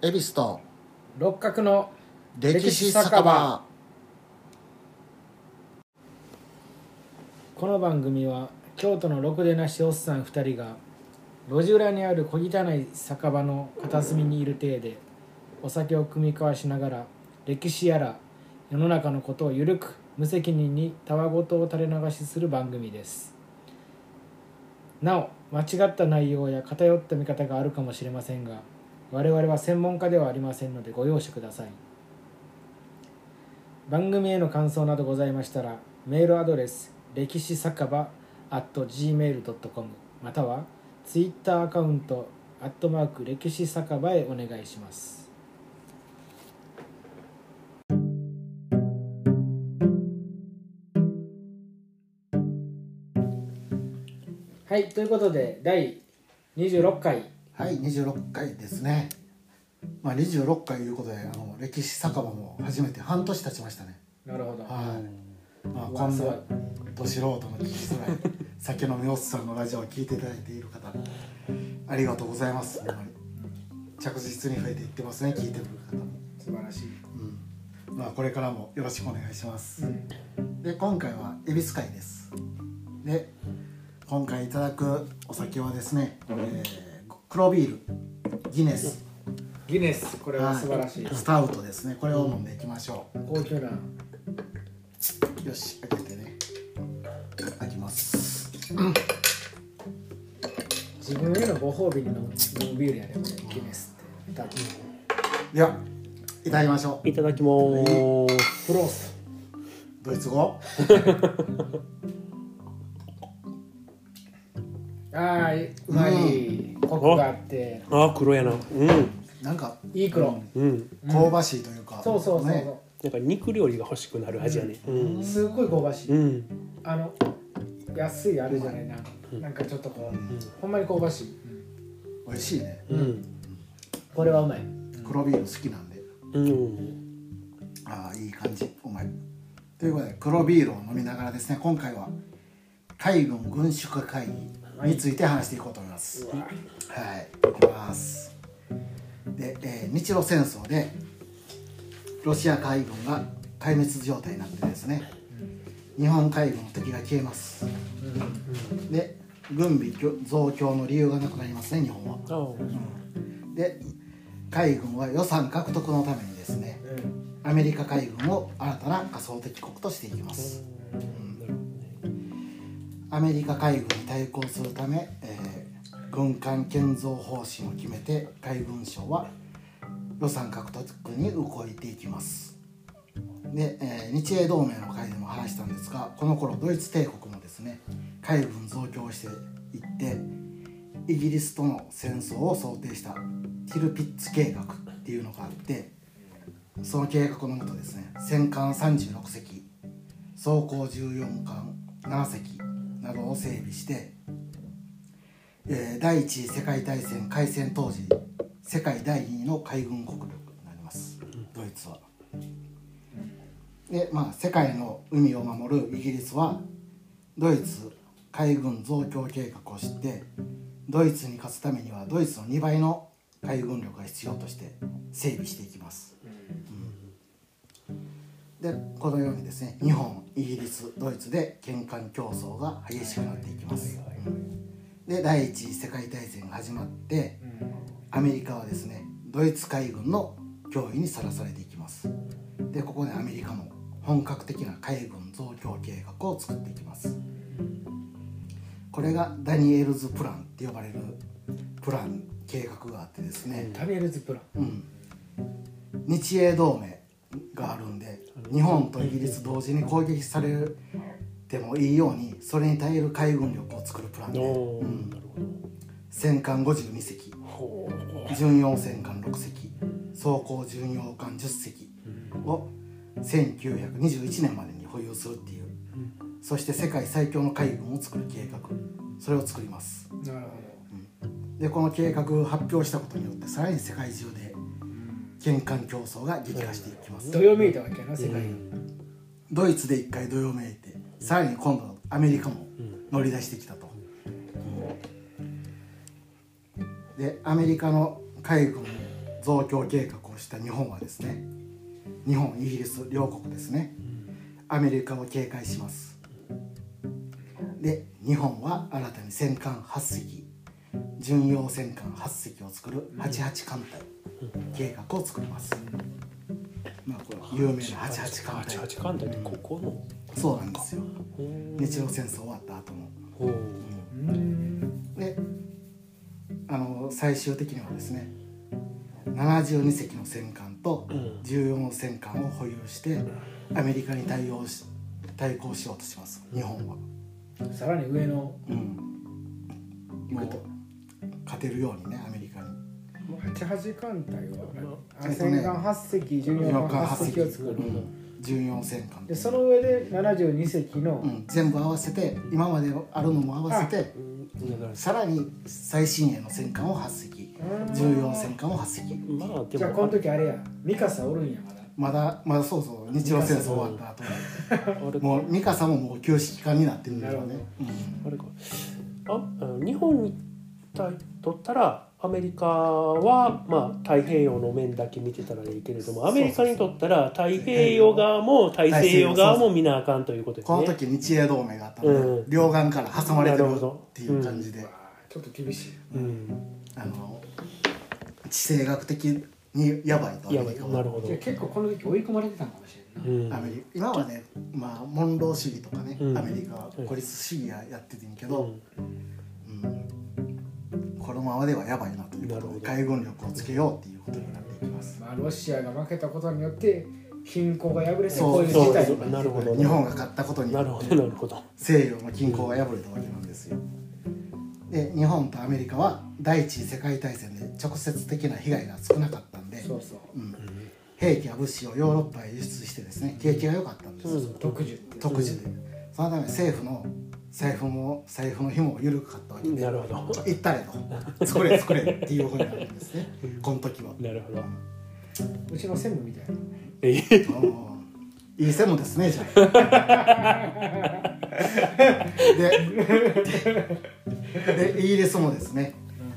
恵比寿と六角の歴史酒場。この番組は京都のろくでなしおっさん2人が路地裏にある小汚い酒場の片隅にいる体でお酒を酌み交わしながら歴史やら世の中のことをゆるく無責任にたわごとを垂れ流しする番組です。なお間違った内容や偏った見方があるかもしれませんが我々は専門家ではありませんのでご容赦ください。番組への感想などございましたらメールアドレス歴史酒場 at gmail.com またはツイッターアカウントアットマーク歴史酒場へお願いします。はいということで第26回。はい26回ですね。まあ26回いうことであの歴史酒場も初めて半年経ちましたね。なるほど、はい、まあ、こんなど素人の聞きづらい酒飲みおっさんのラジオを聞いていただいている方ありがとうございます。ほんまに着実に増えていってますね聞いてくる方も。素晴らしい、うん。まあこれからもよろしくお願いします、うん。で今回は恵比寿会です。で今回いただくお酒はですね、えー黒ビール。ギネス。ギネス。これは素晴らしい、はいスタウトですね。これを飲んでいきましょ高級な。うよし開けてね。開きます。自分へのご褒美に飲む飲むビールやねこれ。ギネスって。多分ではいただきましょう。いただきます。プロース。ドイツ語？ああうまい、コクがあって。あー、黒やな。うん。なんかいい黒、うん。香ばしいというか、そうそうそうね。そなんか肉料理が欲しくなる味やね。うん。う、。すっごい香ばしい、うん。あの安いあれじゃない。な、なんかちょっとこう、ほんまに香ばしい、美味しいね。うん。これはうまい。黒ビール好きなんで。うん。ああいい感じ。うまいということで黒ビールを飲みながらですね今回は海軍軍縮会議について話していこうと思います、うわはい、いきます。で、えー日露戦争でロシア海軍が壊滅状態になってですね、日本海軍の敵が消えます。で、軍備増強の理由がなくなりますね、日本は。あーで、海軍は予算獲得のためにですね、アメリカ海軍を新たな仮想敵国としていきます。なるほどね。アメリカ海軍に対抗するため、えー軍艦建造方針を決めて海軍省は予算獲得に動いていきます。で、えー日英同盟の会でも話したんですがこの頃ドイツ帝国もですね海軍増強していってイギリスとの戦争を想定したティルピッツ計画っていうのがあってその計画のもとですね戦艦36隻装甲14艦7隻などを整備して、えー第一次世界大戦開戦当時世界第2位の海軍国力になります。ドイツは。でまあ世界の海を守るイギリスはドイツ海軍増強計画を知ってドイツに勝つためにはドイツの2倍の海軍力が必要として整備していきます。でこのようにですね日本イギリスドイツで喧嘩競争が激しくなっていきます、で第一次世界大戦が始まってアメリカはですねドイツ海軍の脅威にさらされていきます。でここでアメリカも本格的な海軍増強計画を作っていきます。これがダニエルズプランって呼ばれるプラン計画があってですね、ダニエルズプラン。うん、日英同盟があるんで日本とイギリス同時に攻撃されてもいいようにそれに耐える海軍力を作るプランで、うん。戦艦52隻。巡洋戦艦6隻。装甲巡洋艦10隻。を1921年までに保有するっていう。そして世界最強の海軍を作る計画。それを作ります。なるほでこの計画を発表したことによってさらに世界中で喧嘩競争が激化していきます。どどよめいたわけやな世界が、ドイツで一回どよめいてさらに今度アメリカも乗り出してきたと、でアメリカの海軍増強計画をした日本はですね日本イギリス両国ですねアメリカを警戒します。で日本は新たに戦艦8隻巡洋戦艦8隻を作る88艦隊計画を作ります、まあこれ有名な88艦隊。88艦隊ってここの？そうなんですよ。日露戦争終わった後のほう。うん。であの最終的にはですね72隻の戦艦とうん。14戦艦を保有してアメリカに対応し対抗しようとします。日本は、さらに上のうん、もう勝てるようにねアメリカに88艦隊はあ戦艦8隻14艦8隻を作る、うん。14戦艦でその上で72隻の、うん、全部合わせて今まであるのも合わせてさらに最新鋭の戦艦を8隻。14戦艦を8隻。じゃあこのも時あれや。ミカサおるんやまだまだまだそうそう。日露戦争終わった後。もうミカサももう旧式艦になってるんだよね。あれか。あ日本に対とったらアメリカは、まあ、太平洋の面だけ見てたらいいけれどもアメリカにとったら太平洋側も大西洋側も見なあかんということですこのね。時日英同盟があったので、うん。両岸から挟まれてるっていう感じで、ちょっと厳しい。うん、あの地政学的にやばいとアメリカは。なるほど。結構この時追い込まれてたのかもしれんな、うん。アメリ今はね、まあ、モンロー主義とかね、うん。アメリカは孤立主義ややっててんけど、うんこのままではやばいなということでなるほど。海軍力をつけようっていうことになっていきます。まあ、ロシアが負けたことによって均衡が破れてそうこういうそう事態にそうなるほど。日本が勝ったことになるほどなるほど。西洋の均衡が破れたわけなんですよ。で日本とアメリカは第一次世界大戦で直接的な被害が少なかったんで、そうそう。うん、兵器や物資をヨーロッパへ輸出してですね景気が良かったんですよ、うん特需特需で。そのため政府の財布も財布の紐も緩かったわけで。なるほど。行ったれと。作れ作れっていうふうになるんですね。この時は。なるほど。うちの専務みたいな。え？あーいい線もですねじゃあ。ででイギリスもですね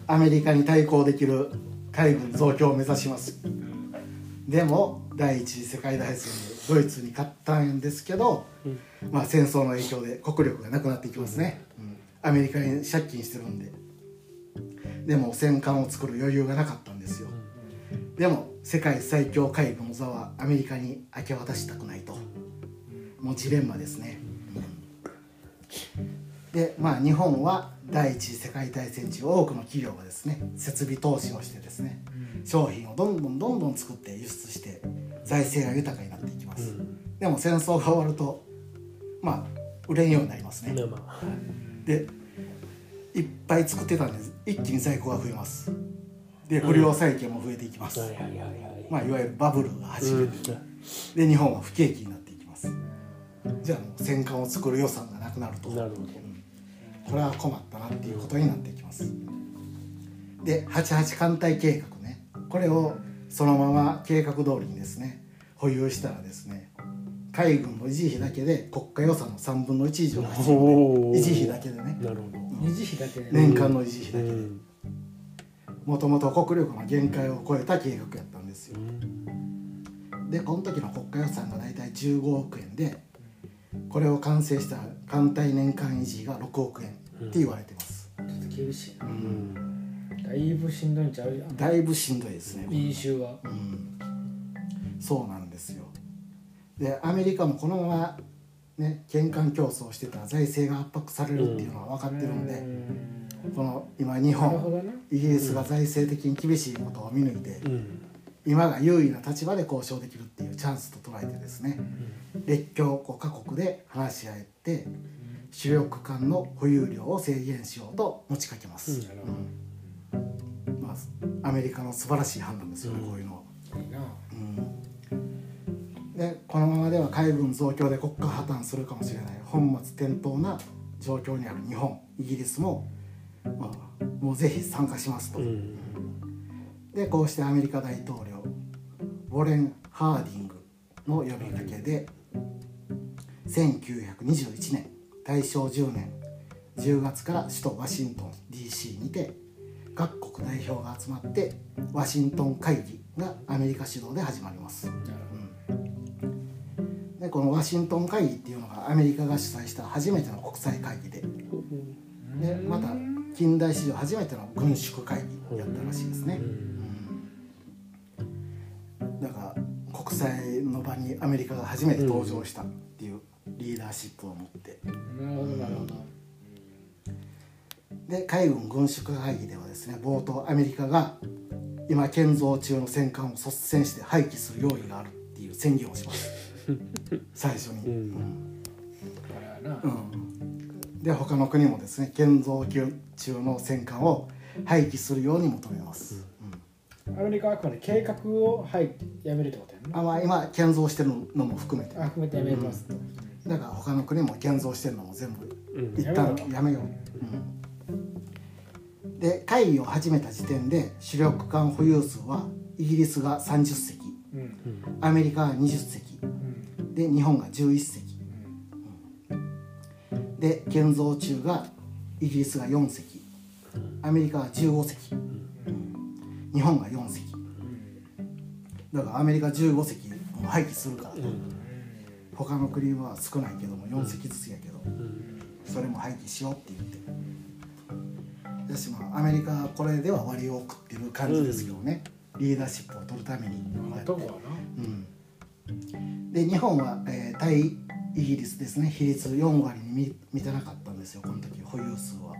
アメリカに対抗できる海軍増強を目指します。でも第一次世界大戦でドイツに勝ったんですけど、まあ、戦争の影響で国力がなくなっていきますね、うん。アメリカに借金してるんで。でも戦艦を作る余裕がなかったんですよ。でも世界最強海軍の座はアメリカに明け渡したくないと。もうジレンマですね、でまあ日本は第一次世界大戦中多くの企業がですね設備投資をしてですね商品をどんどんどんどん作って輸出して財政が豊かになっていきます、でも戦争が終わるとまあ売れんようになりますね、まあまあ。でいっぱい作ってたんです。一気に在庫が増えます。で不良債権も増えていきます。まあ、いわゆるバブルが始うん。める、で日本は不景気になっていきます。じゃあもう戦艦を作る予算がなくなると。なるほど。これは困ったなっていうことになっていきます。で88艦隊計画ね。これをそのまま計画通りにですね保有したらですね海軍の維持費だけで国家予算の3分の1以上が必要で維持費だけでね。なるほど。二次費だけで、年間の維持費だけで。うん。もともと国力の限界を超えた計画やったんですよ。でこの時の国家予算が大体15億円でこれを完成した艦隊年間維持が6億円って言われてます、ちょっと厳しいな。うん。だいぶしんどいんちゃう？だいぶしんどいですね、飲酒は。うん、そうなんですよでアメリカもこのままね喧嘩競争してたら財政が圧迫されるっていうのは分かってるんで、うん。この今日本なるほどなイギリスが財政的に厳しいことを見抜いて、うん。今が優位な立場で交渉できるっていうチャンスと捉えてですね列強5カ国で話し合って主力艦の保有量を制限しようと持ちかけます、まあ、アメリカの素晴らしい判断ですよね、こういうのは、どいでこのままでは海軍増強で国家破綻するかもしれない。本末転倒な状況にある日本イギリスも、まあ、もうぜひ参加しますと、うん。でこうしてアメリカ大統領ウォレン・ハーディングの呼びかけで1921年大正10年10月から首都ワシントン DC にて各国代表が集まってワシントン会議がアメリカ主導で始まります。なるでこのワシントン会議っていうのがアメリカが主催した初めての国際会議で。でまた近代史上初めての軍縮会議やったらしいですね、だから国際の場にアメリカが初めて登場したっていうリーダーシップを持って。ほどなるほどなるほど。で海軍軍縮会議ではですね冒頭アメリカが今建造中の戦艦を率先して廃棄する用意があるっていう宣言をします最初に、うん。で他の国もですね建造中の戦艦を廃棄するように求めます、うん。アメリカはあくまで計画をはいやめるってことやんな。あまあ、今建造してるのも含めて。あ含めてやめます。と、だから他の国も建造してるのも全部うん。一旦やめよう、う。ん。で会議を始めた時点で主力艦保有数はイギリスが30隻。うん。アメリカが20隻。うんで日本が11隻で建造中がイギリスが4隻アメリカが15隻日本が4隻だからアメリカ15隻も廃棄するから。と他の国は少ないけども4隻ずつやけど。それも廃棄しようって言って。だしまあアメリカはこれでは割を食ってる感じですけどね、リーダーシップを取るために。まあで日本は、えー対イギリスですね。比率4割に満満たなかったんですよ。この時保有数は。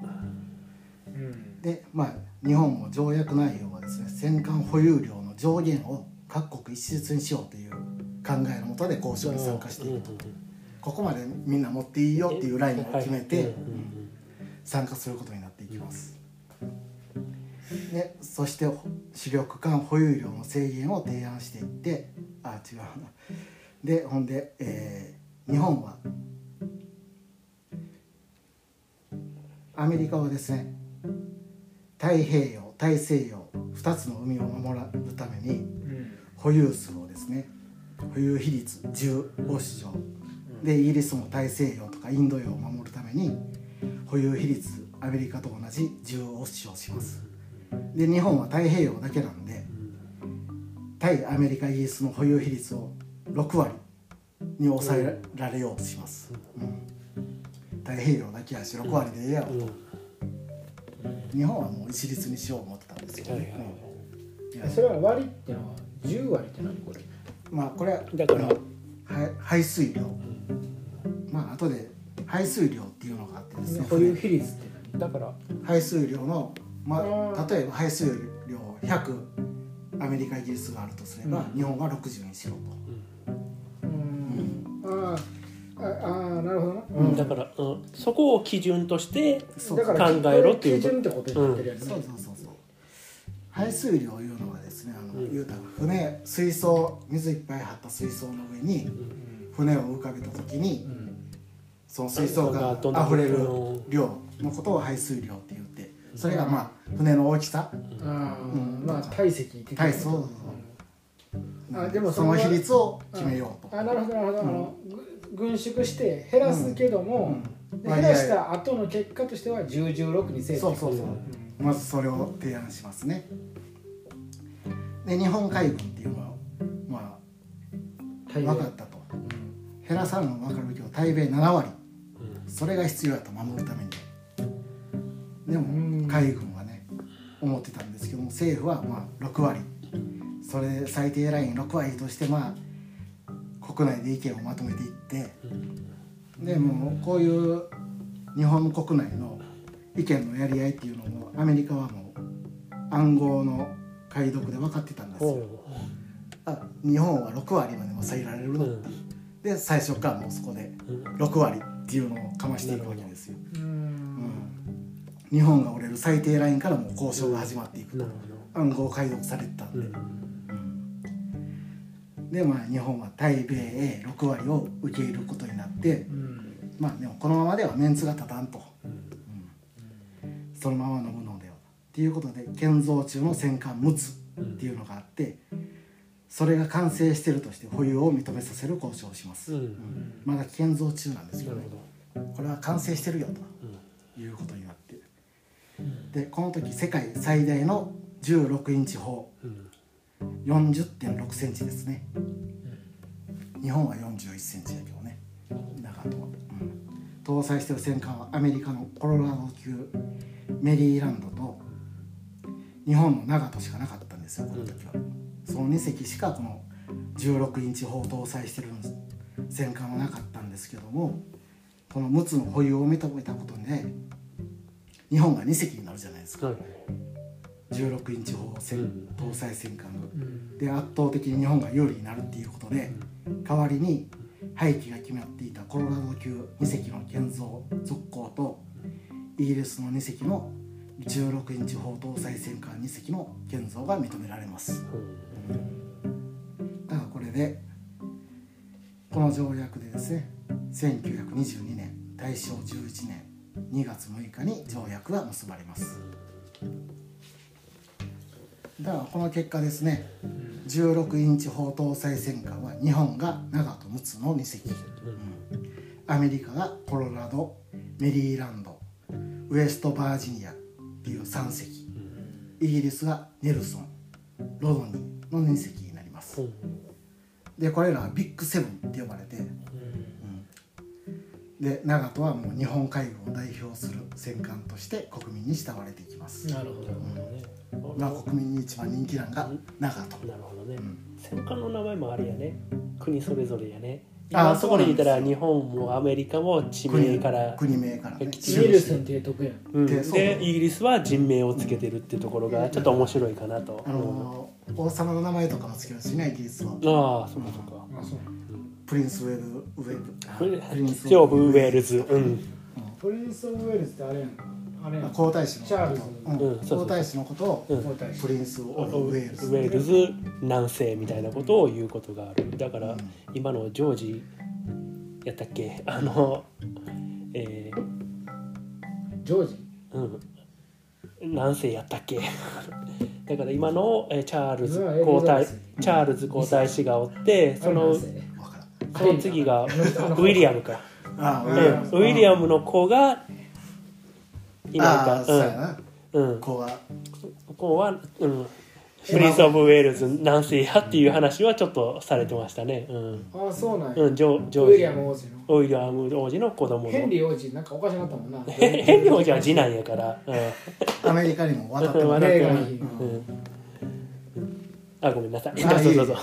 うん。でまあ日本も条約内容はですね戦艦保有量の上限を各国一律にしようという考えのもとで交渉に参加していると。ここまでみんな持っていいよっていうラインを決めて、参加することになっていきます。でそして主力艦保有量の制限を提案していってあ違うなでほんで、えー日本はアメリカはですね太平洋大西洋2つの海を守るためにうん。保有数をですね保有比率10を主張でイギリスも大西洋とかインド洋を守るために保有比率アメリカと同じ10を主張します。で日本は太平洋だけなんで対アメリカイギリスの保有比率を6割に抑えられようとします、うん。太平洋だけやし6割でええやろと、日本はもう一律にしよう思ってたんですよ、はいはいはい。うん。いやそれは割ってのは10割って何これまあこれはだから。は排水量。まあ後で排水量っていうのがあってですね。保有比率って。だから。排水量の、まあ例えば排水量100アメリカイギリスがあるとすれば、うん。日本は60にしろ何うんあーあなるほどな、うんだから、うん、そこを基準として考えろっていう基準ってことになってるやんと、ね、そうそうそうそう。排水量いうのはですねあの、うん。言うたら船水槽水いっぱい張った水槽の上に船を浮かべた時にうん。その水槽が溢れる量のことを排水量って言ってそれがまあ船の大きさ。ああ、うん。まあ体積的な体そうそうあでもその比率を決めようと。あなるほどなるほど、あのぐ軍縮して減らすけども、うん。で減らした後の結果としては1016にせえそう。そうそうう。んまずそれを提案しますね。で日本海軍っていうのはまあ大分かったと。減らさんの分かるけど対米7割。それが必要やと守るために。でうん。も海軍はね思ってたんですけども政府はまあ6割それ最低ライン6割としてまあ国内で意見をまとめていってでもうこういう日本国内の意見のやり合いっていうのもアメリカはもう暗号の解読で分かってたんですよ。あ日本は6割まで抑えられるのって。いうで最初からもうそこで6割っていうのをかましていくわけですよ。うんうん。日本が折れる最低ラインからもう交渉が始まっていくと。暗号解読されてたんで、ほど、でまあ日本は対米へ6割を受け入れることになってうん。まあでもこのままではメンツが立たんと、うん。そのまま飲むのではっていうことで建造中の戦艦陸奥っていうのがあってそれが完成してるとして保有を認めさせる交渉をします、まだ建造中なんですけど。ねこれは完成してるよということになって。でこの時世界最大の16インチ砲。うん40.6センチですね。日本は41センチだけどね。長野は、うん、搭載してる戦艦はアメリカのコロラド級メリーランドと日本の長門しかなかったんですよこの時は、その2隻しかこの16インチ砲を搭載してる戦艦はなかったんですけどもこの陸奥の保有を認めたことで日本が2隻になるじゃないですか。はい。16インチ砲搭載戦艦で圧倒的に日本が有利になるっていうことで代わりに廃棄が決まっていたコロラド級2隻の建造続行とイギリスの2隻の16インチ砲搭載戦艦2隻の建造が認められます。だからこれでこの条約でですね1922年大正11年2月6日に条約が結ばれますだからこの結果ですね16インチ砲搭載戦艦は日本が長と陸奥の2隻、うんアメリカがコロラドメリーランドウエストバージニアっていう3隻。イギリスがネルソンロドニーの2隻になります。でこれらはビッグセブンって呼ばれて、うん。で長門はもう日本海軍を代表する戦艦として国民に慕われていきます、なるほど。まあ、国民に一番人気なのが長門なるほどね、ん。戦艦の名前もあるやね。国それぞれやね。あ今そこで言ったら日本もアメリカも地名から、国名からね基ニルセン提督やん。うん、でそう。でイギリスは人名をつけてるっていうところがちょっと面白いかなと、あの王様の名前とかもつけるしねイギリスは。ああそうかそうか。あそうプリンスウェルウェルプリンスウェールズ。うん。プリンス・オブ・ウェールズってあれやんあれやん皇太子のチャールズ。うん。うん。そうそう皇太子のことをプリンス・オブ・ウェールズ。ウェールズ南西みたいなことを言うことがある。だから、今のジョージやったっけ？あのえジョージ？ー、うん。南西やったっけ？だから今のえーチャールズ皇太チャールズ皇太子がおってそのその次がウィリアムか、ウウィリアム。ィリアムの子が今ああそうやかな。うん、うん、子は。子は、うん、プリンス・オブ・ウェールズ南西やっていう話はちょっとされてましたね。うん。ああそうなんや。うん、ジョジョウィリアム王子の。ウィリアム王子の子供の。ヘンリー王子なんかおかしなったもんな。ヘヘンリー王子は次男やから、うん、アメリカにも渡っても渡って あごめんなさい。あど うぞどう。ぞ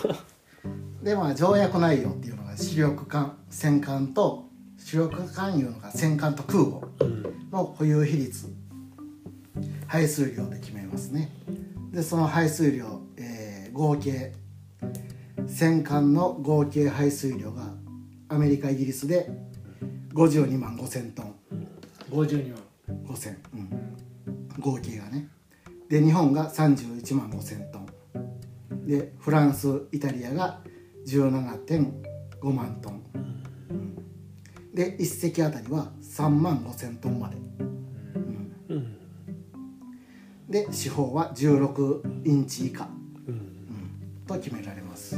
でまあ条約内容っていうのが主力艦戦艦と主力艦いうのが戦艦と空母の保有比率排水量で決めますね。でその排水量、えー合計戦艦の合計排水量がアメリカイギリスで52万5000トン。52万。5000、うん、合計がね。で日本が31万5000トン。でフランスイタリアが17.5万トン、うんで1隻あたりは3万5000トンまで。うん。で四方は16インチ以下。うん。と決められます。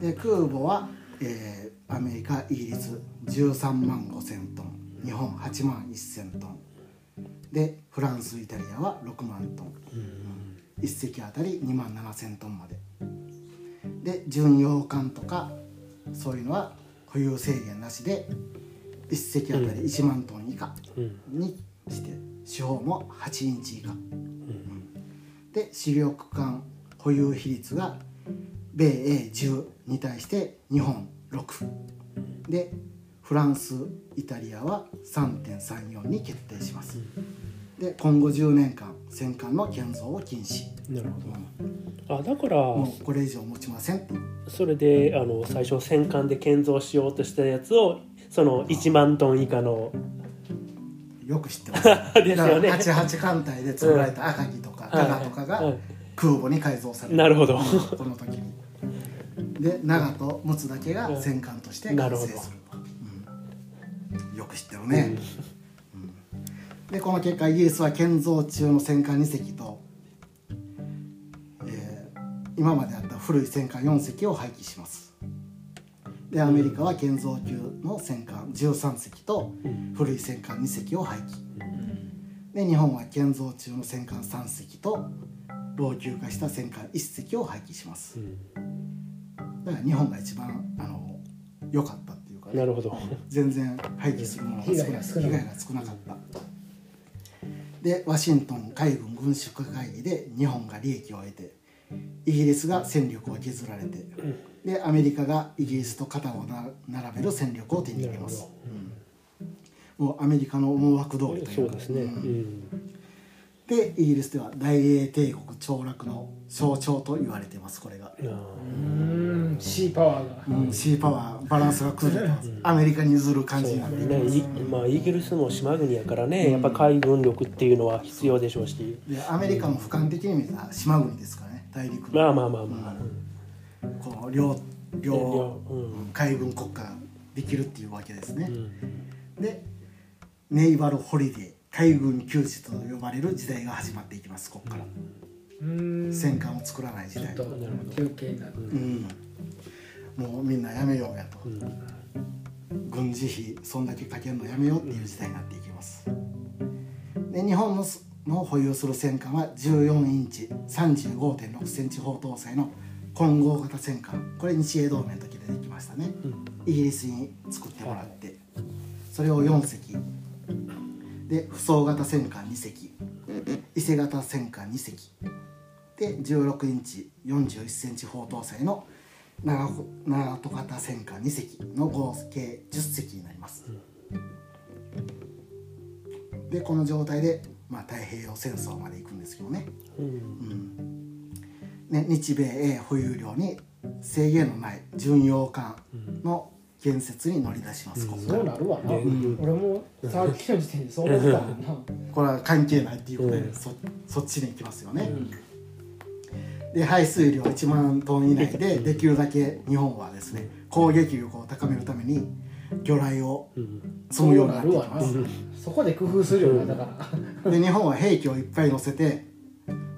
で空母は、えーアメリカイギリス13万5000トン。日本8万1000トン。でフランスイタリアは6万トン、1隻あたり2万7000トンまで。で巡洋艦とかそういうのは保有制限なしで1隻あたり1万トン以下うん。にして四方も8インチ以下、で主力艦保有比率が米英10に対して日本6でフランスイタリアは3.34に決定しますで今後10年間戦艦の建造を禁止、なるほど。あだからもうこれ以上持ちません。とそれであの最初戦艦で建造しようとしたやつをその1万トン以下のよく知ってます。ですよね。だから88艦隊で作られた赤城とか加賀とかがはい。空母に改造される。なるほど。この時に。で長と陸奥だけが戦艦として完成するうん。よく知ってるね、うんでこの結果イギリスは建造中の戦艦2隻と、えー今まであった古い戦艦4隻を廃棄します。でアメリカは建造中の戦艦13隻と古い戦艦2隻を廃棄。で日本は建造中の戦艦3隻と老朽化した戦艦1隻を廃棄します。うん。だから日本が一番あの良かったっていうかね。なるほど。全然廃棄するものが少ない。被害が少なかった。被害が少なかったでワシントン海軍軍縮会議で日本が利益を得てイギリスが戦力を削られてでアメリカがイギリスと肩をな並べる戦力を手に入れます。うん。もうアメリカの思惑通りというか。そうですね、うんでイギリスでは大英帝国凋落の象徴と言われていますこれが、あうー。ん。シーパワーが。うん、シーパワーバランスが崩れてますアメリカに譲る感じになっていーね。いまあ、イギリスも島国やからねやっぱ海軍力っていうのは必要でしょうし。でアメリカも俯瞰的に見たら島国ですからね大陸の。まあまあまあまあ、こう両両両うんうん。海軍国家ができるっていうわけですね、うん。でネイバルホリデー海軍休日と呼ばれる時代が始まっていきますここから、戦艦を作らない時代。休憩になる。うん。もうみんなやめようやと、うん。軍事費そんだけかけるのやめようっていう時代になっていきます。で日本のすの保有する戦艦は14インチ35.6センチ砲搭載の混合型戦艦。これ日英同盟の時でできましたね、イギリスに作ってもらって。それを4隻で不装型戦艦2隻。伊勢型戦艦2隻。で16インチ41センチ砲搭載の長ほ長戸型戦艦2隻の合計10隻になります、でこの状態で、まあ、太平洋戦争まで行くんですけどね。うん。ね日米英保有量に制限のない巡洋艦の建設に乗り出します、ここからそうなるわな、うん。俺もさっきの時点でそう思ったもんな、これは関係ないっていうことで、うん。そそっちに行きますよね、で排水量1万トン以内でできるだけ日本はですね攻撃力を高めるために魚雷をうん。積むようになっていきまそうなるわな。すそこで工夫するよなだから。で日本は兵器をいっぱい乗せて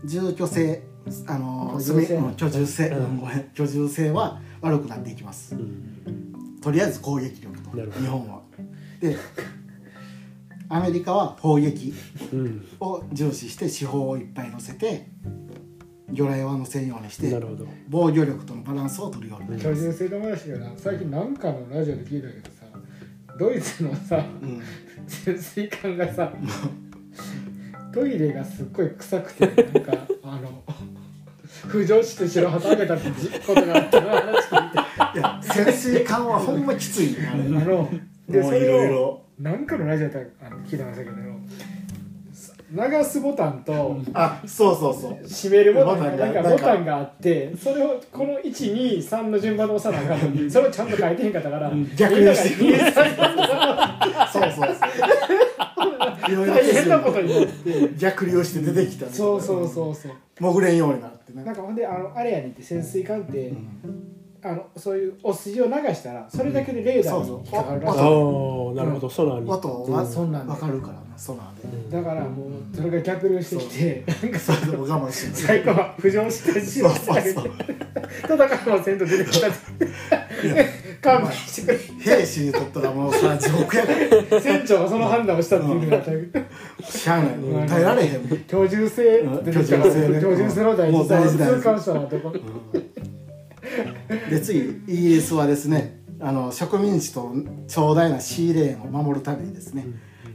住居性あの居住性。居住性、ごめん居住性は悪くなっていきます。うんとりあえず攻撃力と。日本は。でアメリカは砲撃うん。を重視して四方をいっぱい乗せて魚雷は乗せんようにして防御力とのバランスを取るようになります、居住性の話がな最近なんかのラジオで聞いたけどさドイツのさうん、潜水艦がさトイレがすっごい臭くてなんかあの浮上して白旗あげたってことがあったの話聞いていや潜水艦はほんまきつい。ねあのでそうれをろいろ。なんかのラジオであの聞いてましたけど流すボタンとあそうそうそう。閉めるボタンがなんかボタンがあってそれをこの123の順番で押さなあかんのにそれをちゃんと書いてへんかったから逆にしてみんながそう。そうそういろいろ大変なことになって。逆流して出てきたそうそうそうそう。潜れんようになってね。なんかほんであのあれやねんって潜水艦って、うんあのそういうお筋を流したらそれだけでレーダーに引っかかるらしい、ああなるほど。ソナーに音はうん。そんなんで分かるからなソナーで。だからもうそれが逆流してきてなんかそれでも我慢してる最後は浮上してしまってあげてそう。戦うのせんと出てきた。って勘弁してく兵士にとったらもうそれは地獄やかられ船長がその判断をしたっていうのがしゃあない。耐えられへん。居住性出てきたから居住性ね。居住性の大もう事さを大事。大事痛感したなとか で次イギリスはですねあの植民地と長大なシーレーンを守るためにですね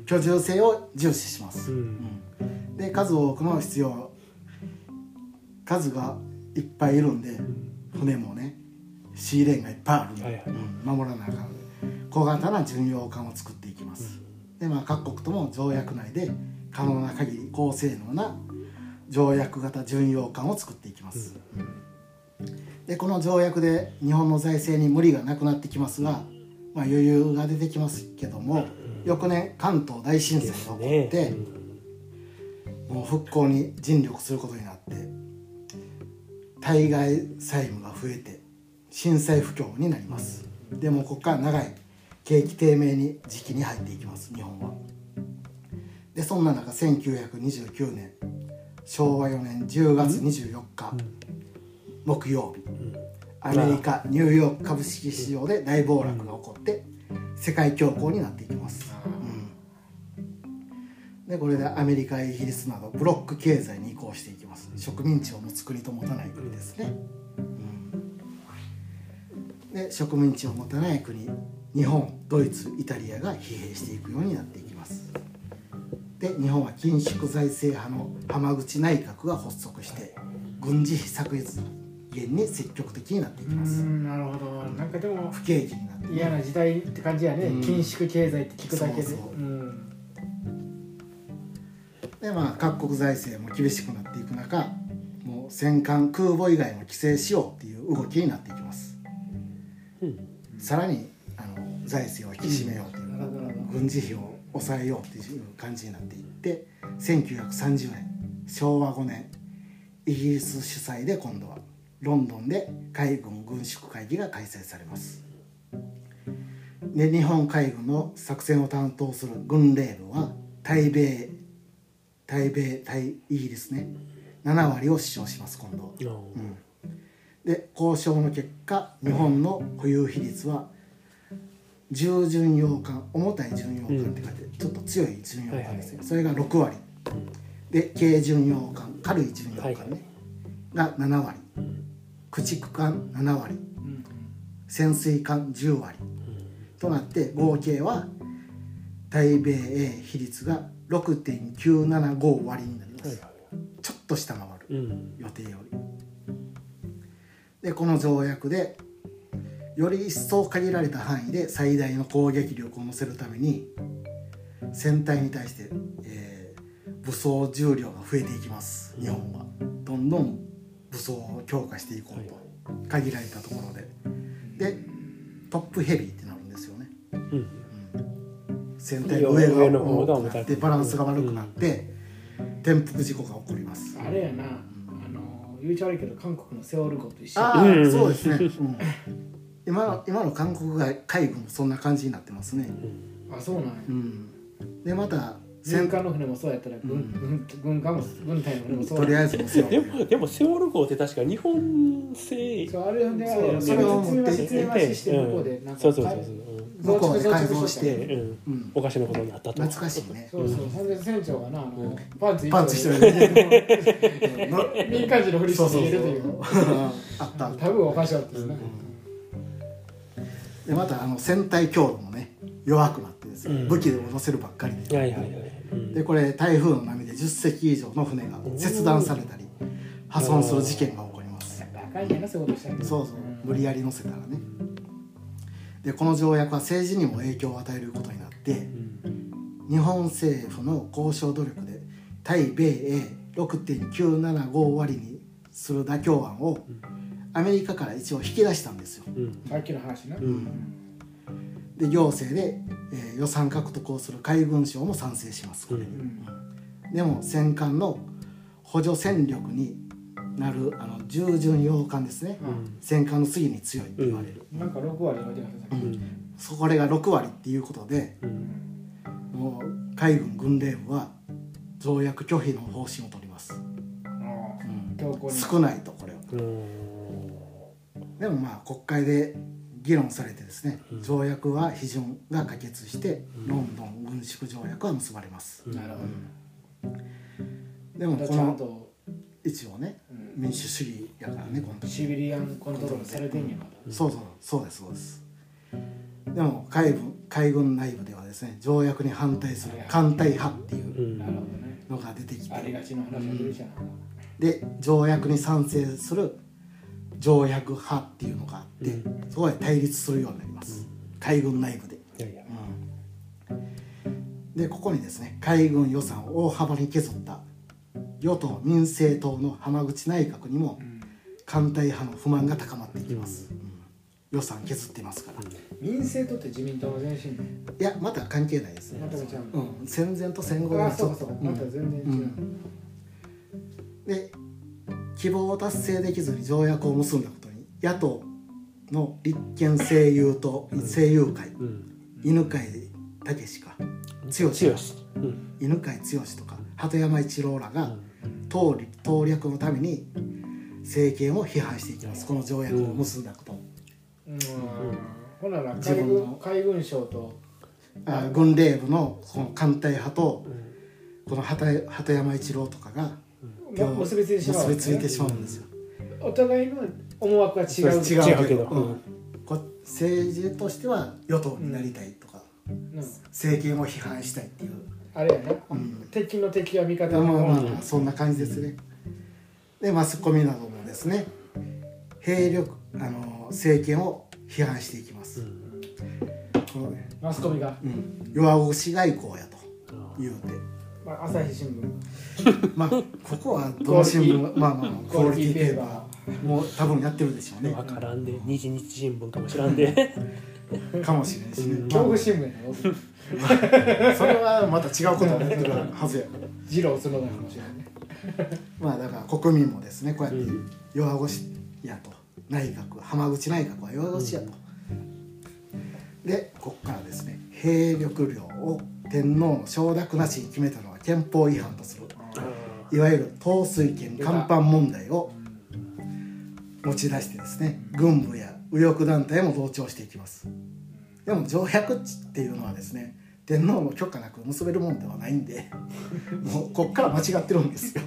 居住性を重視します、うん。うん。で数多くの必要数がいっぱいいるんで船もねシーレーンがいっぱいあるんで、はいはい。うん守らなあかん。小型な巡洋艦を作っていきます、でまあ各国とも条約内で可能な限り高性能な条約型巡洋艦を作っていきます、でこの条約で日本の財政に無理がなくなってきますが、まあ、余裕が出てきますけども、翌年関東大震災が起こって、もう復興に尽力することになって対外債務が増えて震災不況になります。でもここから長い景気低迷に時期に入っていきます日本は。でそんな中1929年昭和4年10月24日、木曜日。アメリカニューヨーク株式市場で大暴落が起こって世界恐慌になっていきます、うん。でこれでアメリカイギリスなどブロック経済に移行していきます。植民地を持つ国と持たない国ですね、うん、で植民地を持たない国日本ドイツイタリアが疲弊していくようになっていきます。で日本は緊縮財政派の浜口内閣が発足して軍事費削減に積極的になっていきうます。んなるほど。なんかでも不景気になって嫌な時代って感じやね、うん。緊縮経済って聞くだけで。そうそう。うん。でまあ各国財政も厳しくなっていく中もう戦艦空母以外も規制しようっていう動きになっていきます。うん。さらにあの財政を引き締めようという、なるほどなるほど。軍事費を抑えようっていう感じになっていって1930年昭和5年イギリス主催で今度はロンドンで海軍軍縮会議が開催されます。で日本海軍の作戦を担当する軍令部は対米対米対イギリスね。7割を主張します今度は。う。ん。で交渉の結果日本の保有比率は重巡洋艦重たい巡洋艦って書いて、ちょっと強い巡洋艦ですよ、それが6割。で軽巡洋艦軽い巡洋艦ね、はいが7割。駆逐艦7割。うん。潜水艦10割。となって合計は対米比率が6.975割になります、はい。はちょっと下回る。予定より。でこの条約でより一層限られた範囲で最大の攻撃力を乗せるために船体に対して、えー武装重量が増えていきます。日本は。どんどん武装を強化していこうと、限られたところで。でトップヘビーってなるんですよね。うん。船体の上が上の方が重くなってバランスが悪くなって転覆事故が起こります。あれやな。あの言うちゃ悪いけど韓国のセオル号と一緒ああ、うん。そうですね、うん、今の今の韓国が海軍もそんな感じになってますね、あそうなんや。うん、でまた軍戦艦の船もそうやったら軍,、うん。軍軍艦も軍隊の船もそうとりあえず乗せようでもでもセオル号って確か日本製。そうあれであそう。れそれを持って。て向こうでなんかそうそうそうそう。向こうで改造し増てうん。おかしなことになったと。懐かしいね。そうそう、ほん。で船長がなあの、パンツ一パンツ一丁人で民間人のふりしてるという。あったあった。多分おかしかったですね、でまたあの船体強度もね弱くなってですね、うん。武器を乗せるばっかりで。はいはいはい。うんでこれ台風の波で10隻以上の船が切断されたり破損する事件が起こります。そうそう。そう無理やり乗せたらね。でこの条約は政治にも影響を与えることになってうん。日本政府の交渉努力で対米英6.975割にする妥協案をアメリカから一応引き出したんですよ。うん。さっきの話な、んで行政で、えー予算獲得をする海軍省も賛成します。これに、うん。でも戦艦の補助戦力になるあの従巡洋艦ですね、うん。戦艦の次に強いって言われる、なんか6割の出方さっきうん。そこれが6割っていうことでうん。もう海軍軍令部は条約拒否の方針を取ります、少ないとこれは。うん。でもまあ国会で議論されてですね、うん。条約は批准が可決して、ロンドン軍縮条約は結ばれます、なるほでもどちゃんこのと、一応ねうん。民主主義やからねこの時。シビリアンコントロールされてんやまだ。そうそうそうですそうです。でも海軍海軍内部ではですね条約に反対する艦隊派っていうのが出てきありてがちの話が出るじゃん、で条約に賛成する条約派っていうのがあって、うそこで対立するようになります、海軍内部で、いやいや。でここにですね海軍予算を大幅に削った与党民政党の浜口内閣にもうん。艦隊派の不満が高まっていきます、うん。予算削ってますから、民政党って自民党の前身？ねいやまた関係ないですね。ううん、戦前と戦後であちょっとそうか。そうかまた全然違う、うん。で希望を達成できずに条約を結んだことに野党の立憲政友と政友会、うん。犬飼武志か剛強しうん。犬飼剛とか鳩山一郎らが党利党略のために政権を批判していきます。この条約を結んだこと、うん。ほん。なら自海軍海軍省と。あ軍令部のこの艦隊派とこの鳩鳩山一郎とかがも結びついてしまう結びついてしまうんですよ。お互いの思惑は違う違うけど。うん。こ政治としては与党になりたいとか、うん。政権を批判したいっていう、あれやな、うん。敵の敵は味方まあまあのまあそんな感じですね。でマスコミなどもですね兵力あの政権を批判していきます。マスコミが、うん、弱腰外交やと言うて。まあ、朝日新聞。まあここはどの新聞まあまあクオリティペーーパもう多分やってるでしょうね。分からんで日日新聞かもしらんで。かもしれないしね、うん。恐怖ま新聞やなあ、それはまた違うことをやってるはずや。二郎角田かもしれないね。まあだから国民もですねこうやって弱腰やと内閣浜口内閣は弱腰やと、でここからですね兵力量を天皇の承諾なしに決めたのは憲法違反とするいわゆる統帥権干犯問題を持ち出してですね軍部や右翼団体も同調していきます。でも条約っていうのはですね天皇の許可なく結べるもんではないんで もうこっから間違ってるんですよ。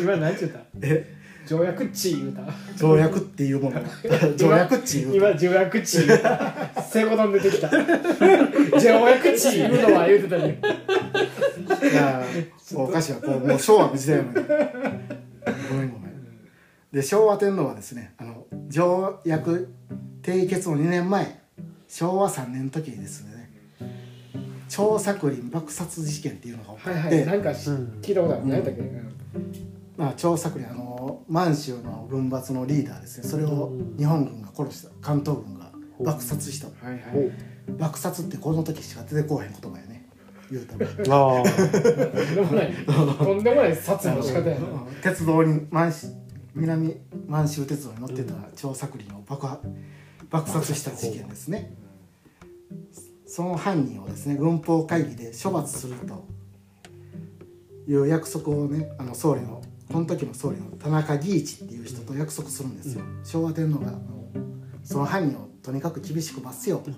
今何て言った？え条約地言うた。条約っていうもの。が条約っていう今条約地言うた。セコドン出てきた。条約地言うのは言うてたねいやおかしいわ。こうもう昭和の時代なのに。ごめんごめん。で昭和天皇はですねあの条約締結の2年前昭和3年の時にですね張作霖爆殺事件っていうのが起こはいって、はいなんかしうん聞いたことある。何やったっけ、まあ、張作霖あの満州の軍閥のリーダーですねそれを日本軍が殺した関東軍が爆殺したはいはい。爆殺ってこの時しか出てこうへん言葉やね。言うたら。ああとんでもないとんでもない殺の仕方やなうん鉄道に満州南満州鉄道に乗ってた張作霖を爆破爆殺した事件ですね。その犯人をですね軍法会議で処罰するという約束をねあの総理のこの時の総理の田中義一っていう人と約束するんですよ、昭和天皇がその犯人をとにかく厳しく罰せよと、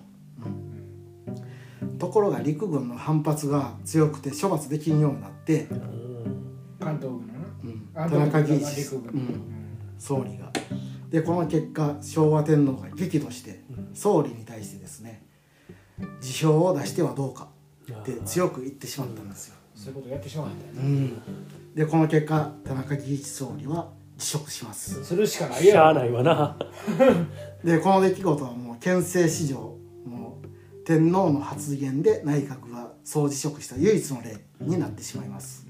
うん。ところが陸軍の反発が強くて処罰できんようになって、関東軍のなうん。あ田中義陸一、軍うん、総理が。でこの結果昭和天皇が激怒して総理に対してですね辞表を出してはどうかって強く言ってしまったんですよ、そういうことやってしまうんだようん、でこの結果田中義一総理は辞職します。するしかないしゃあやろないわな。でこの出来事はもう憲政史上もう天皇の発言で内閣が総辞職した唯一の例になってしまいます。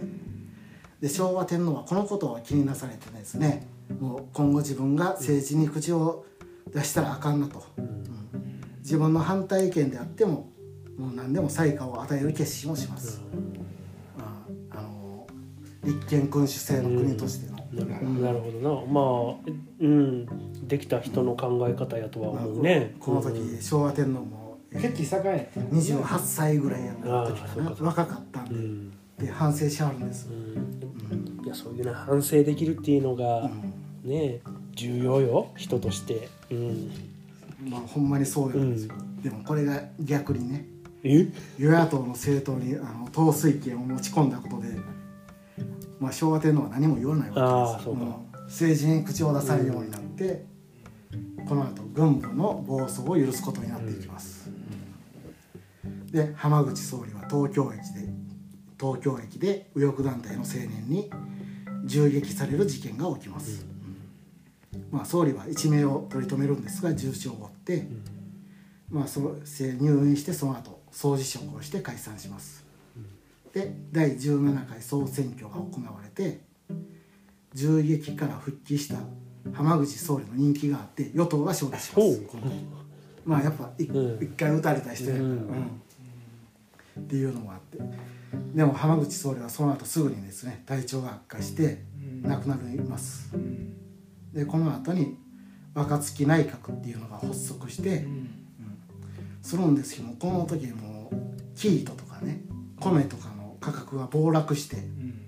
で昭和天皇はこのことを気になされてですねもう今後自分が政治に口を出したらあかんなと、うん。自分の反対意見であってももう何でも対価を与える決心をします、立憲君主制の国としての、なるほどな。まあうん。できた人の考え方やとは思うね。この時、うん。昭和天皇も結構盛んやったな28歳ぐらいやった時かな。若かったんで,、うん。で反省しはるんです、うん。いやそういうね反省できるっていうのがね重要よ人として。うん。まあほんまにそうなん。ですよ、でもこれが逆にね。え？与野党の政党にあの統帥権を持ち込んだことで、まあ、昭和天皇は何も言わないわけですもう政治に口を出さないようになって、この後軍部の暴走を許すことになっていきます、で浜口総理は東京駅で東京駅で右翼団体の青年に銃撃される事件が起きます、うん。まあ、総理は一命を取り留めるんですが重傷を負って、まあ、その入院してその後総辞職をして解散します、で第17回総選挙が行われて銃撃から復帰した浜口総理の人気があって与党が勝利します。まあやっぱ一,、うん。一回撃たれた人やから、うん。うん。っていうのもあって。でも浜口総理はその後すぐにですね体調が悪化して亡くなります、うん。でこの後に若槻内閣っていうのが発足して、うん。するんですけどもこの時もうキートとかね米とかの価格が暴落してうん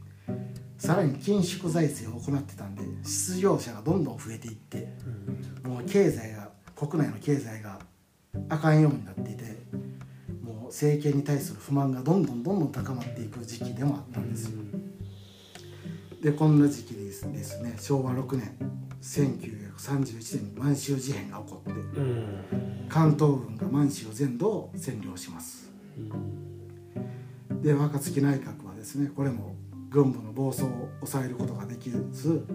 さらに緊縮財政を行ってたんで失業者がどんどん増えていってもう経済が国内の経済があかんようになっていてもう政権に対する不満がどんどんどんどん高まっていく時期でもあったんですよ。でこんな時期ですですね昭和6年1931年に満州事変が起こって関東軍が満州全土を占領しますで若槻内閣はですねこれも軍部の暴走を抑えることができず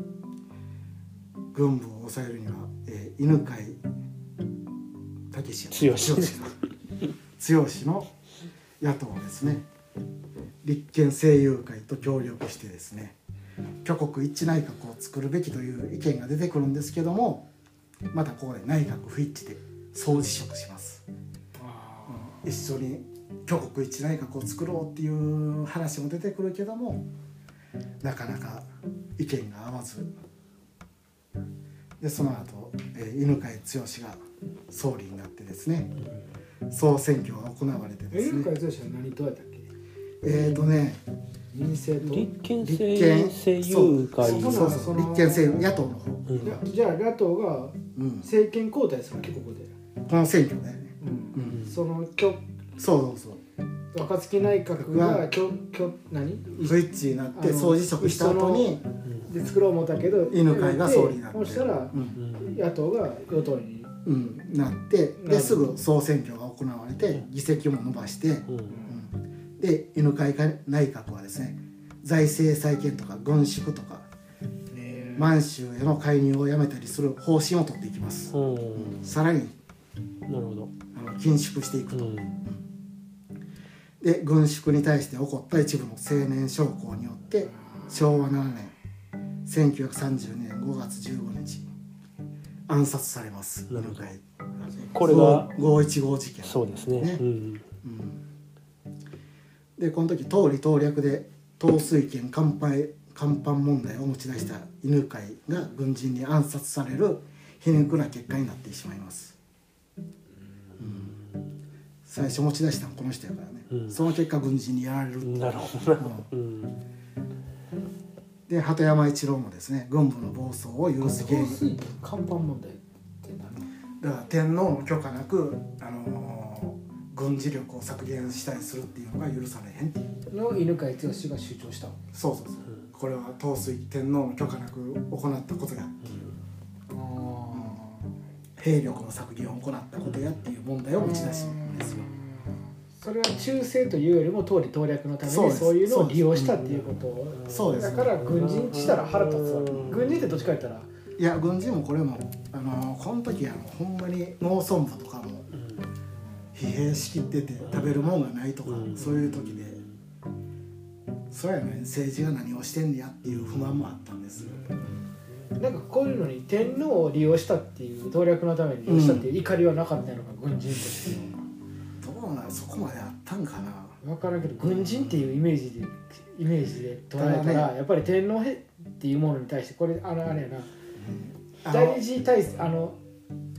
軍部を抑えるには、えー犬飼武志強し。強しの野党ですね。立憲政友会と協力してですね挙国一致内閣を作るべきという意見が出てくるんですけどもまたここで内閣不一致で総辞職します。一緒に挙国一致内閣を作ろうっていう話も出てくるけどもなかなか意見が合わず。でその後、えー犬飼剛が総理になってですね総選挙が行われてですね。飼剛は何党やったっけ？えーとね民政党。立憲立政憲政友会。そうそうそう立憲政野党の方、うん。じゃあ野党がうん、政権交代するわけここで、この選挙だよね。うん。うん。そのきょそうそうそう。若槻内閣がきょきょ何？不一致になって総辞職した後に、で作ろう思ったけど犬飼が総理になって。そしたらうん。野党が与党に、うん、なってですぐ総選挙が行われて議席も伸ばして、うん。うん、で犬飼内閣はですね財政再建とか軍縮とかね満州への介入をやめたりする方針を取っていきます。うん。さらになるほど。あの緊縮していくと、うんで軍縮に対して起こった一部の青年将校によって昭和7年1930年5月15日暗殺されます。犬飼これが515事件。そうですね。ね。うんでこの時通り党略で統水権乾杯乾パン問題を持ち出した犬飼が軍人に暗殺される皮肉な結果になってしまいます、うん。最初持ち出したのこの人やからね、うんその結果軍人にやられるっていうなるほど。なうん。で鳩山一郎もですね軍部の暴走を許す原因。看板問題って何？だから天皇の許可なく、あのー軍事力を削減したりするっていうのが許されへんっていう。の犬飼剛が主張したそうそうそう、これは統帥天皇の許可なく行ったことや兵力の削減を行ったことやっていう問題を打ち出し。たんそれは忠誠というよりも党利党略のためにそういうのを利用したっていうこと。をそうです。だから軍人したら腹立つ軍人ってどっちか言ったら。いや軍人もこれも、あのーこの時あのほんまに農村部とかも疲弊しきってて食べるもんがないとか、うん。そういう時でそうやね政治が何をしてんねやっていう不満もあったんです。よなんかこういうのに天皇を利用したっていう党略のために利用したっていう怒りはなかったのか軍人としてどうなんそこまであったんかな。分からんけど軍人っていうイメージでイメージで捉えたらやっぱり天皇っていうものに対してこれあのあれやな。第二次大あの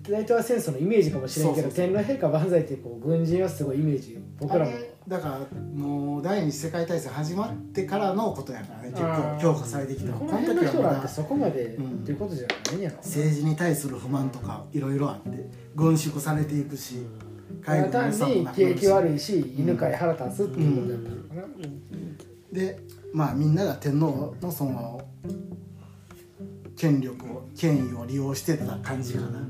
大東亜戦争のイメージかもしれんけど天皇陛下万歳ってこう軍人はすごいイメージ僕らも。だからもう第二次世界大戦始まってからのことやからね結構評価されてきた。ここの辺の人らってそこまでうん。っていうことじゃないんやろ。政治に対する不満とかいろいろあって軍縮されていくし海軍の単に景気悪いし犬飼腹立つっていうことやったのかな、でまあみんなが天皇のその権力を権威を利用してた感じかな。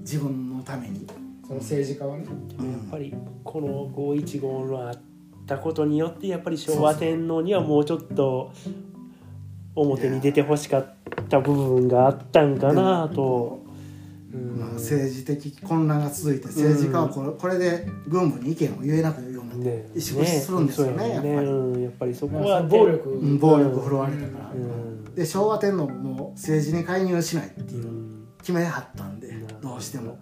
自分のために、その政治家はね。うん。やっぱりこの515のあったことによってやっぱり昭和天皇にはもうちょっと表に出てほしかった部分があったんかなと。うん。まあ、政治的混乱が続いて政治家はこれこれで軍部に意見を言えなくなるようになってね。萎縮するんですよねやっぱり。うんやっぱりそこまあは暴力、うん暴力振るわれたから、うん。で昭和天皇も政治に介入しないっていううん。決めはったんでど。どうしても。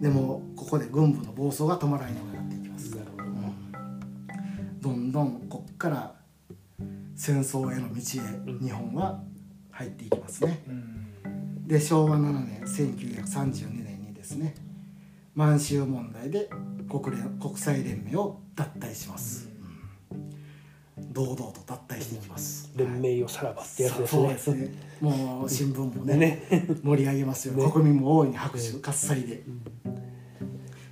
でもここで軍部の暴走が止まらないようになっていきます。なるほど。どんどんこっから戦争への道へ日本は入っていきますね。うんで昭和7年1932年にですね満州問題で国連国際連盟を脱退します、うん。堂々と脱退していきます。連盟をさらばってやつですそうねですね。もう新聞もねね。盛り上げますよ、ね。国民も大いに拍手喝采で、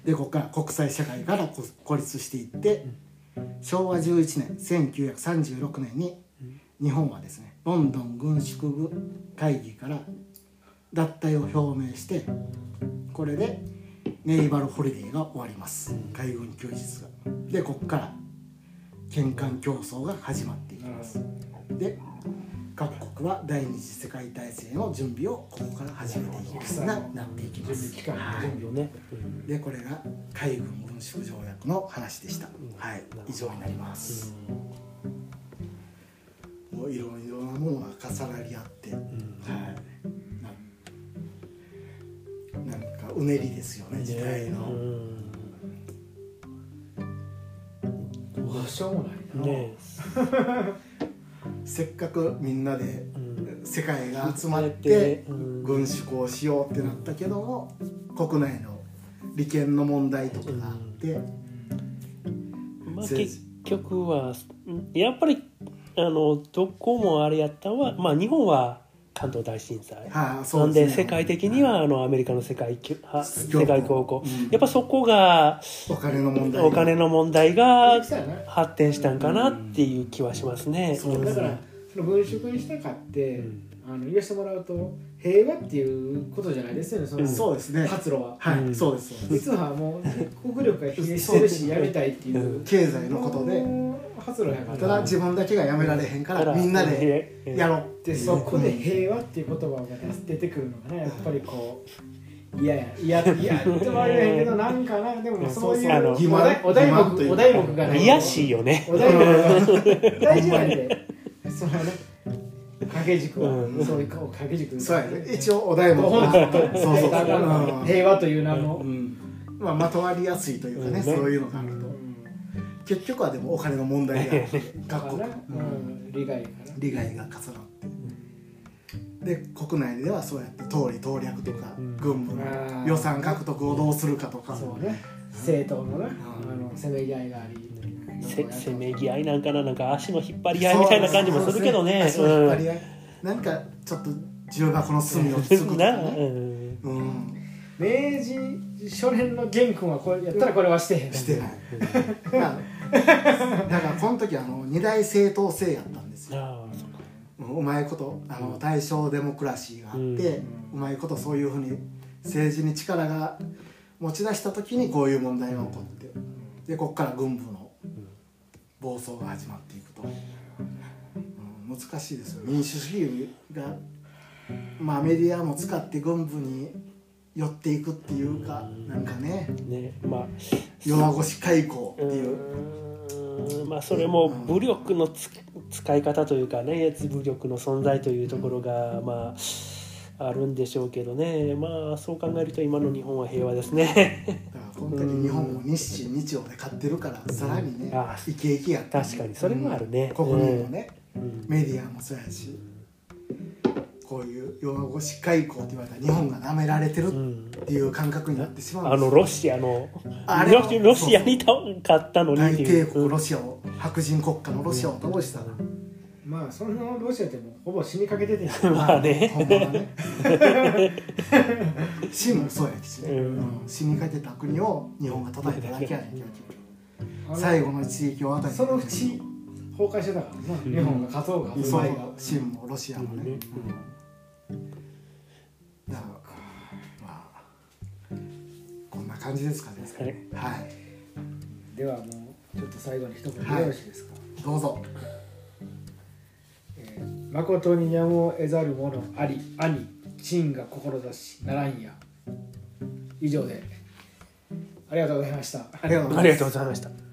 でここから国際社会からこ孤立していって、昭和11年1936年に日本はですねロンドン軍縮部会議から脱退を表明してこれでネイバルホリデーが終わります。海軍休日が。でこっから喧嘩競争が始まっていきます。で各国は第二次世界大戦の準備をここから始めていくようになっていきます。準備期間のはい。準備をね、でこれが海軍軍縮条約の話でした、はい。以上になります、もういろいろなものが重なり合って、はいうねりですよね時代の、うん。どうしようもないな、ね。せっかくみんなでうん。世界が集まって軍縮をしようってなったけども国内の利権の問題とかがあって、まあ、せ結局はうんやっぱりあのどこもあれやったんは、まあ、日本は関東大震災、はい、なそうんで世界的にはあのアメリカの世界きゅは強世界恐慌、うん。やっぱそこがお金の問題お金の問題が発展したんかなっていう気はしますね。そうですね。だからその軍縮にしたかって、うんあの言わせてもらうと平和っていうことじゃないですよねその、そうですね。発露は。はい、うん。そうですそうです。実はもう国力が疲弊してるしやめたいっていう。う経済のことで。発露やから。ただ自分だけがやめられへんからみんなでやろうでそこで平和っていう言葉が出てくるのがねやっぱりこう嫌や嫌嫌っては言えへんけどなんかなでもそういうあのお題目お題目がないやしいよね。お題目が 大事なんで。そのね掛け軸は、うん。そういう掛け軸。そうやね。一応お題も。そうそう。そうだからう。ん平和という名の、うん。まあまとわりやすいというかね、うん。そういうのがあると。結局はでもお金の問題があって各利害かな利害が重なって。で国内ではそうやって通り盗略とか、うん。軍部の予算獲得をどうするかとか。そうね。政党のね、うん。あのせめぎ合いがありせせめぎ合いなんかななんか足の引っ張り合いみたいな感じもするけどね。そうそうそう足の引っ張り合い。なんかちょっと重箱の隅をつつくとかなうね、ん。うん、明治初年の玄君はこれやったらこれはしてへん。してない。まあだからこの時あの二大政党制やったんですよ。ああそっかうんうまいことあの大正デモクラシーがあって、うまいことそういうふうに政治に力が持ち出した時にこういう問題が起こってでここから軍部の暴走が始まっていくと、うん、難しいですよ民主主義が、まあ、メディアも使って軍部に寄っていくっていうかなんかね。ねまあ。弱腰開口ってういう。ーんまあそれも武力のつ使い方というかね武力の存在というところがまああるんでしょうけどね。まあそう考えると今の日本は平和ですね 本当に日本も日清日曜で買ってるからさらにねあイケイケやった確かにそれもあるね。国民もね、うん。メディアもそうやしこういう弱腰開口って言われたら日本が舐められてるっていう感覚になってしまうんあのロシアのあれロシアにた勝ったのに大帝国ロシアを白人国家のロシアを倒したら、まあそんなロシアってもうほぼ死にかけてて まあね。ほんまはね。死もそうやしね、うん。うん死にかけた国を日本が叩いただけやねん最後の一撃を与えてそのうち崩壊してたからな、日本が勝とうがそう前が。秦もロシアもね、うん。だからまあこんな感じですかね。はい。はい。ではもうちょっと最後に一言はい。よろしいですか、どうぞ。えー誠にやむを得ざる者あり兄陳が志ならんや。以上でありがとうございました。ありがとうございますありがとうございました